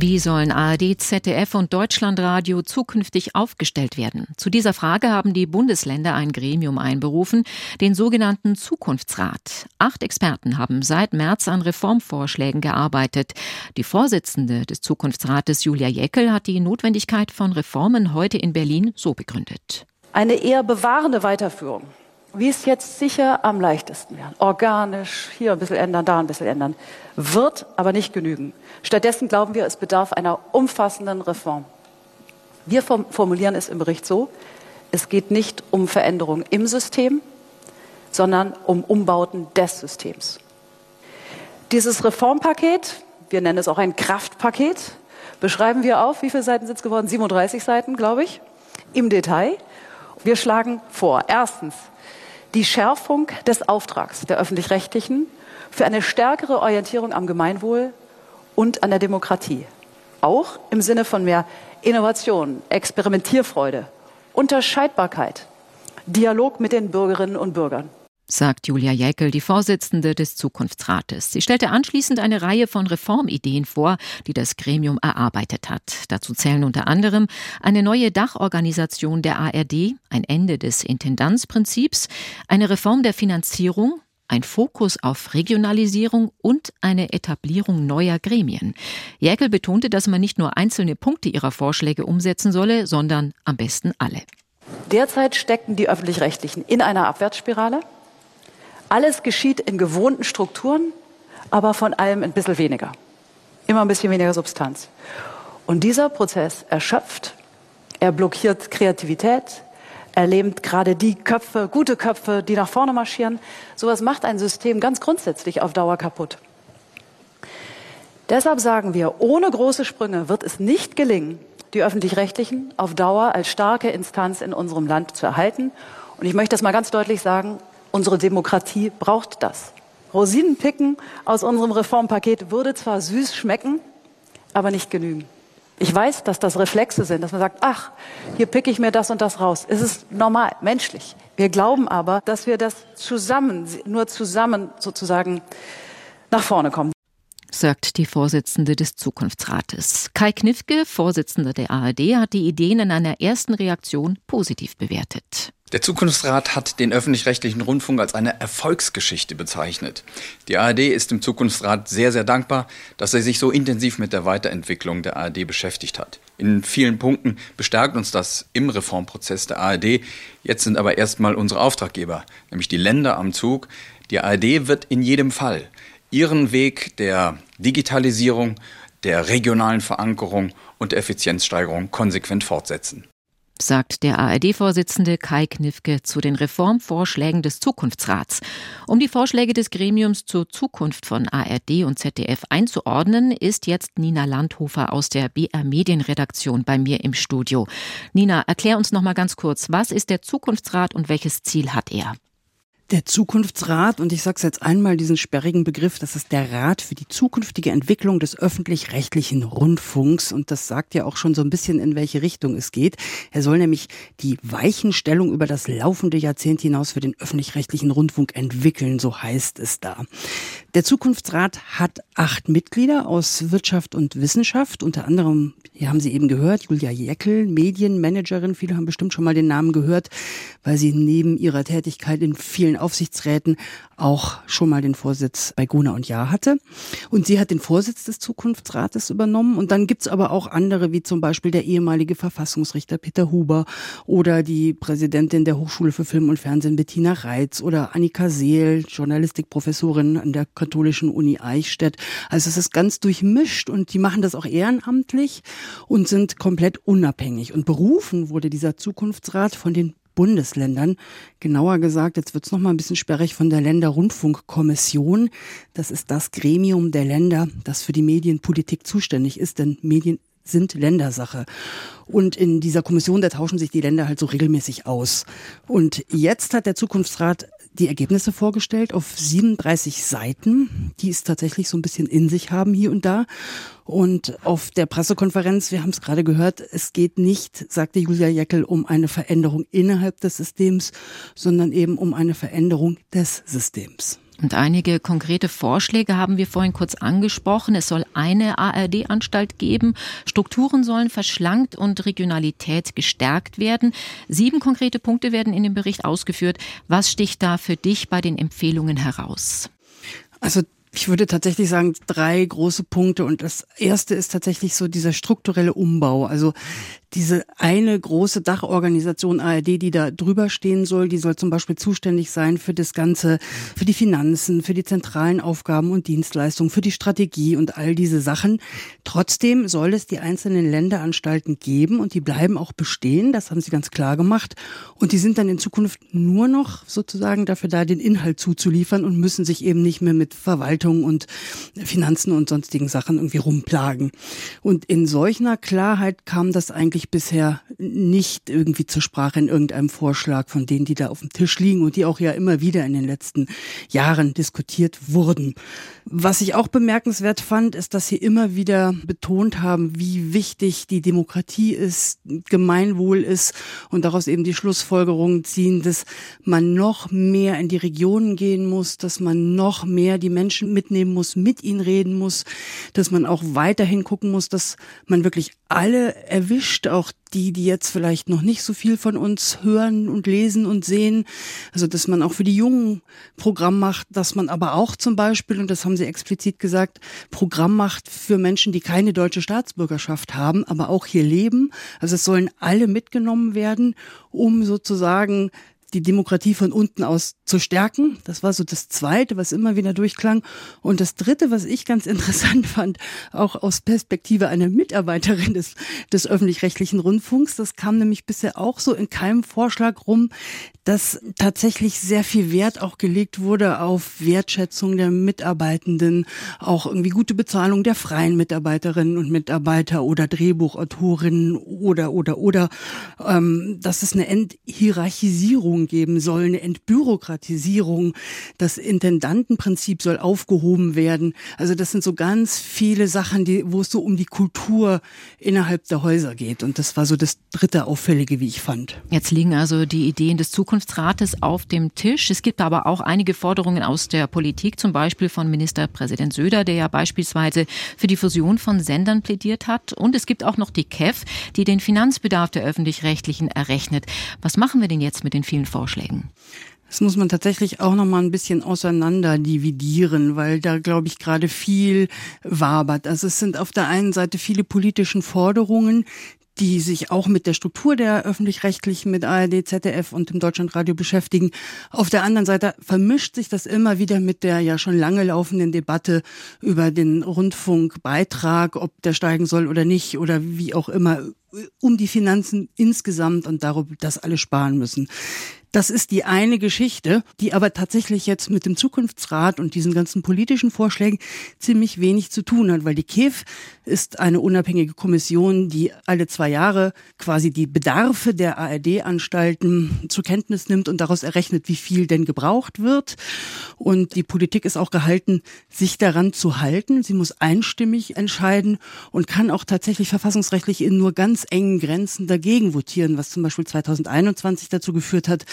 Wie sollen ARD, ZDF und Deutschlandradio zukünftig aufgestellt werden? Zu dieser Frage haben die Bundesländer ein Gremium einberufen, den sogenannten Zukunftsrat. Acht Experten haben seit März an Reformvorschlägen gearbeitet. Die Vorsitzende des Zukunftsrates, Julia Jäckel, hat die Notwendigkeit von Reformen heute in Berlin so begründet. Eine eher bewahrende Weiterführung wie es jetzt sicher am leichtesten wäre. Organisch, hier ein bisschen ändern, da ein bisschen ändern. Wird aber nicht genügen. Stattdessen glauben wir, es bedarf einer umfassenden Reform. Wir formulieren es im Bericht so, es geht nicht um Veränderungen im System, sondern um Umbauten des Systems. Dieses Reformpaket, wir nennen es auch ein Kraftpaket, beschreiben wir auf, wie viele Seiten sind es geworden? 37 Seiten, glaube ich, im Detail. Wir schlagen vor, erstens, die Schärfung des Auftrags der öffentlich-rechtlichen für eine stärkere Orientierung am Gemeinwohl und an der Demokratie. Auch im Sinne von mehr Innovation, Experimentierfreude, Unterscheidbarkeit, Dialog mit den Bürgerinnen und Bürgern sagt Julia Jäckel, die Vorsitzende des Zukunftsrates. Sie stellte anschließend eine Reihe von Reformideen vor, die das Gremium erarbeitet hat. Dazu zählen unter anderem eine neue Dachorganisation der ARD, ein Ende des Intendanzprinzips, eine Reform der Finanzierung, ein Fokus auf Regionalisierung und eine Etablierung neuer Gremien. Jäckel betonte, dass man nicht nur einzelne Punkte ihrer Vorschläge umsetzen solle, sondern am besten alle. Derzeit stecken die öffentlich-rechtlichen in einer Abwärtsspirale. Alles geschieht in gewohnten Strukturen, aber von allem ein bisschen weniger. Immer ein bisschen weniger Substanz. Und dieser Prozess erschöpft, er blockiert Kreativität, er lähmt gerade die Köpfe, gute Köpfe, die nach vorne marschieren. Sowas macht ein System ganz grundsätzlich auf Dauer kaputt. Deshalb sagen wir, ohne große Sprünge wird es nicht gelingen, die öffentlich-rechtlichen auf Dauer als starke Instanz in unserem Land zu erhalten. Und ich möchte das mal ganz deutlich sagen, Unsere Demokratie braucht das. Rosinenpicken aus unserem Reformpaket würde zwar süß schmecken, aber nicht genügen. Ich weiß, dass das Reflexe sind, dass man sagt, ach, hier picke ich mir das und das raus. Es ist normal, menschlich. Wir glauben aber, dass wir das zusammen, nur zusammen sozusagen nach vorne kommen sagt die Vorsitzende des Zukunftsrates. Kai Knifke, Vorsitzender der ARD, hat die Ideen in einer ersten Reaktion positiv bewertet. Der Zukunftsrat hat den öffentlich-rechtlichen Rundfunk als eine Erfolgsgeschichte bezeichnet. Die ARD ist dem Zukunftsrat sehr, sehr dankbar, dass er sich so intensiv mit der Weiterentwicklung der ARD beschäftigt hat. In vielen Punkten bestärkt uns das im Reformprozess der ARD. Jetzt sind aber erstmal unsere Auftraggeber, nämlich die Länder am Zug. Die ARD wird in jedem Fall ihren Weg der Digitalisierung, der regionalen Verankerung und der Effizienzsteigerung konsequent fortsetzen sagt der ARD-Vorsitzende Kai Knifke zu den Reformvorschlägen des Zukunftsrats. Um die Vorschläge des Gremiums zur Zukunft von ARD und ZDF einzuordnen, ist jetzt Nina Landhofer aus der BR Medienredaktion bei mir im Studio. Nina, erklär uns noch mal ganz kurz, was ist der Zukunftsrat und welches Ziel hat er? Der Zukunftsrat, und ich sage es jetzt einmal, diesen sperrigen Begriff, das ist der Rat für die zukünftige Entwicklung des öffentlich-rechtlichen Rundfunks. Und das sagt ja auch schon so ein bisschen, in welche Richtung es geht. Er soll nämlich die Weichenstellung über das laufende Jahrzehnt hinaus für den öffentlich-rechtlichen Rundfunk entwickeln, so heißt es da. Der Zukunftsrat hat acht Mitglieder aus Wirtschaft und Wissenschaft, unter anderem, hier haben Sie eben gehört, Julia Jäckel, Medienmanagerin. Viele haben bestimmt schon mal den Namen gehört, weil sie neben ihrer Tätigkeit in vielen Aufsichtsräten auch schon mal den Vorsitz bei Guna und Jahr hatte. Und sie hat den Vorsitz des Zukunftsrates übernommen. Und dann gibt's aber auch andere, wie zum Beispiel der ehemalige Verfassungsrichter Peter Huber oder die Präsidentin der Hochschule für Film und Fernsehen Bettina Reitz oder Annika Seel, Journalistikprofessorin an der katholischen Uni Eichstätt. Also es ist ganz durchmischt und die machen das auch ehrenamtlich und sind komplett unabhängig. Und berufen wurde dieser Zukunftsrat von den Bundesländern. Genauer gesagt, jetzt wird es noch mal ein bisschen sperrig von der Länderrundfunkkommission. Das ist das Gremium der Länder, das für die Medienpolitik zuständig ist, denn Medien sind Ländersache. Und in dieser Kommission, da tauschen sich die Länder halt so regelmäßig aus. Und jetzt hat der Zukunftsrat die Ergebnisse vorgestellt auf 37 Seiten, die es tatsächlich so ein bisschen in sich haben hier und da. Und auf der Pressekonferenz, wir haben es gerade gehört, es geht nicht, sagte Julia Jeckel, um eine Veränderung innerhalb des Systems, sondern eben um eine Veränderung des Systems. Und einige konkrete Vorschläge haben wir vorhin kurz angesprochen. Es soll eine ARD-Anstalt geben. Strukturen sollen verschlankt und Regionalität gestärkt werden. Sieben konkrete Punkte werden in dem Bericht ausgeführt. Was sticht da für dich bei den Empfehlungen heraus? Also ich würde tatsächlich sagen, drei große Punkte. Und das erste ist tatsächlich so dieser strukturelle Umbau. Also diese eine große Dachorganisation ARD, die da drüber stehen soll, die soll zum Beispiel zuständig sein für das Ganze, für die Finanzen, für die zentralen Aufgaben und Dienstleistungen, für die Strategie und all diese Sachen. Trotzdem soll es die einzelnen Länderanstalten geben und die bleiben auch bestehen. Das haben sie ganz klar gemacht. Und die sind dann in Zukunft nur noch sozusagen dafür da, den Inhalt zuzuliefern und müssen sich eben nicht mehr mit Verwaltung und Finanzen und sonstigen Sachen irgendwie rumplagen. Und in solcher Klarheit kam das eigentlich eigentlich bisher nicht irgendwie zur Sprache in irgendeinem Vorschlag von denen, die da auf dem Tisch liegen und die auch ja immer wieder in den letzten Jahren diskutiert wurden. Was ich auch bemerkenswert fand, ist, dass sie immer wieder betont haben, wie wichtig die Demokratie ist, Gemeinwohl ist und daraus eben die Schlussfolgerungen ziehen, dass man noch mehr in die Regionen gehen muss, dass man noch mehr die Menschen mitnehmen muss, mit ihnen reden muss, dass man auch weiterhin gucken muss, dass man wirklich alle erwischt, auch die, die jetzt vielleicht noch nicht so viel von uns hören und lesen und sehen. Also, dass man auch für die Jungen Programm macht, dass man aber auch zum Beispiel, und das haben Sie explizit gesagt, Programm macht für Menschen, die keine deutsche Staatsbürgerschaft haben, aber auch hier leben. Also es sollen alle mitgenommen werden, um sozusagen die Demokratie von unten aus zu stärken. Das war so das Zweite, was immer wieder durchklang. Und das Dritte, was ich ganz interessant fand, auch aus Perspektive einer Mitarbeiterin des, des öffentlich-rechtlichen Rundfunks, das kam nämlich bisher auch so in keinem Vorschlag rum, dass tatsächlich sehr viel Wert auch gelegt wurde auf Wertschätzung der Mitarbeitenden, auch irgendwie gute Bezahlung der freien Mitarbeiterinnen und Mitarbeiter oder Drehbuchautorinnen oder, oder, oder, ähm, dass es eine Enthierarchisierung geben soll, eine Entbürokratisierung. Das Intendantenprinzip soll aufgehoben werden. Also das sind so ganz viele Sachen, die, wo es so um die Kultur innerhalb der Häuser geht. Und das war so das dritte Auffällige, wie ich fand. Jetzt liegen also die Ideen des Zukunfts Zukunftsrates auf dem Tisch. Es gibt aber auch einige Forderungen aus der Politik, zum Beispiel von Ministerpräsident Söder, der ja beispielsweise für die Fusion von Sendern plädiert hat. Und es gibt auch noch die KEF, die den Finanzbedarf der öffentlich-rechtlichen errechnet. Was machen wir denn jetzt mit den vielen Vorschlägen? Das muss man tatsächlich auch noch mal ein bisschen auseinander dividieren, weil da glaube ich gerade viel wabert. Also es sind auf der einen Seite viele politischen Forderungen, die sich auch mit der Struktur der öffentlich-rechtlichen, mit ARD, ZDF und dem Deutschlandradio beschäftigen. Auf der anderen Seite vermischt sich das immer wieder mit der ja schon lange laufenden Debatte über den Rundfunkbeitrag, ob der steigen soll oder nicht oder wie auch immer um die Finanzen insgesamt und darum, dass alle sparen müssen. Das ist die eine Geschichte, die aber tatsächlich jetzt mit dem Zukunftsrat und diesen ganzen politischen Vorschlägen ziemlich wenig zu tun hat, weil die KEF ist eine unabhängige Kommission, die alle zwei Jahre quasi die Bedarfe der ARD-Anstalten zur Kenntnis nimmt und daraus errechnet, wie viel denn gebraucht wird. Und die Politik ist auch gehalten, sich daran zu halten. Sie muss einstimmig entscheiden und kann auch tatsächlich verfassungsrechtlich in nur ganz engen Grenzen dagegen votieren, was zum Beispiel 2021 dazu geführt hat,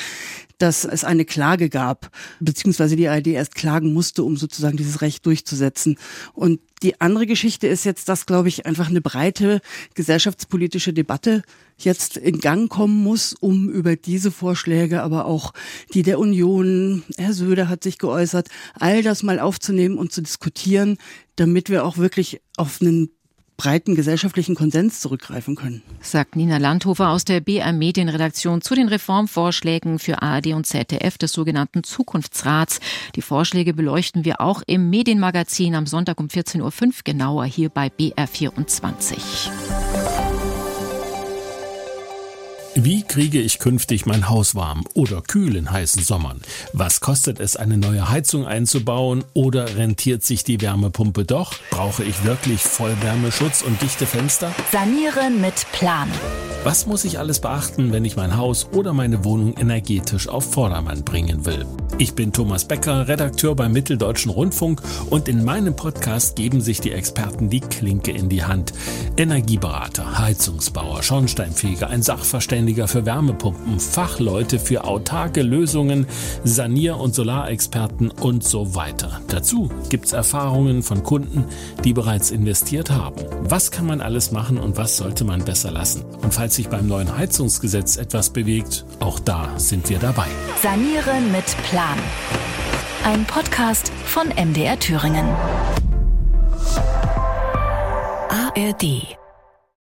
dass es eine Klage gab, beziehungsweise die ARD erst klagen musste, um sozusagen dieses Recht durchzusetzen. Und die andere Geschichte ist jetzt, dass, glaube ich, einfach eine breite gesellschaftspolitische Debatte jetzt in Gang kommen muss, um über diese Vorschläge, aber auch die der Union, Herr Söder hat sich geäußert, all das mal aufzunehmen und zu diskutieren, damit wir auch wirklich auf einen breiten gesellschaftlichen Konsens zurückgreifen können. Sagt Nina Landhofer aus der BR Medienredaktion zu den Reformvorschlägen für ARD und ZDF des sogenannten Zukunftsrats. Die Vorschläge beleuchten wir auch im Medienmagazin am Sonntag um 14.05 Uhr genauer hier bei BR 24. Wie kriege ich künftig mein Haus warm oder kühl in heißen Sommern? Was kostet es, eine neue Heizung einzubauen oder rentiert sich die Wärmepumpe doch? Brauche ich wirklich Vollwärmeschutz und dichte Fenster? Sanieren mit Plan. Was muss ich alles beachten, wenn ich mein Haus oder meine Wohnung energetisch auf Vordermann bringen will? Ich bin Thomas Becker, Redakteur beim Mitteldeutschen Rundfunk und in meinem Podcast geben sich die Experten die Klinke in die Hand. Energieberater, Heizungsbauer, Schornsteinfeger, ein Sachverständiger für Wärmepumpen, Fachleute für autarke Lösungen, Sanier- und Solarexperten und so weiter. Dazu gibt's Erfahrungen von Kunden, die bereits investiert haben. Was kann man alles machen und was sollte man besser lassen? Und falls sich beim neuen Heizungsgesetz etwas bewegt, auch da sind wir dabei. Sanieren mit Plan. Ein Podcast von MDR Thüringen. ARD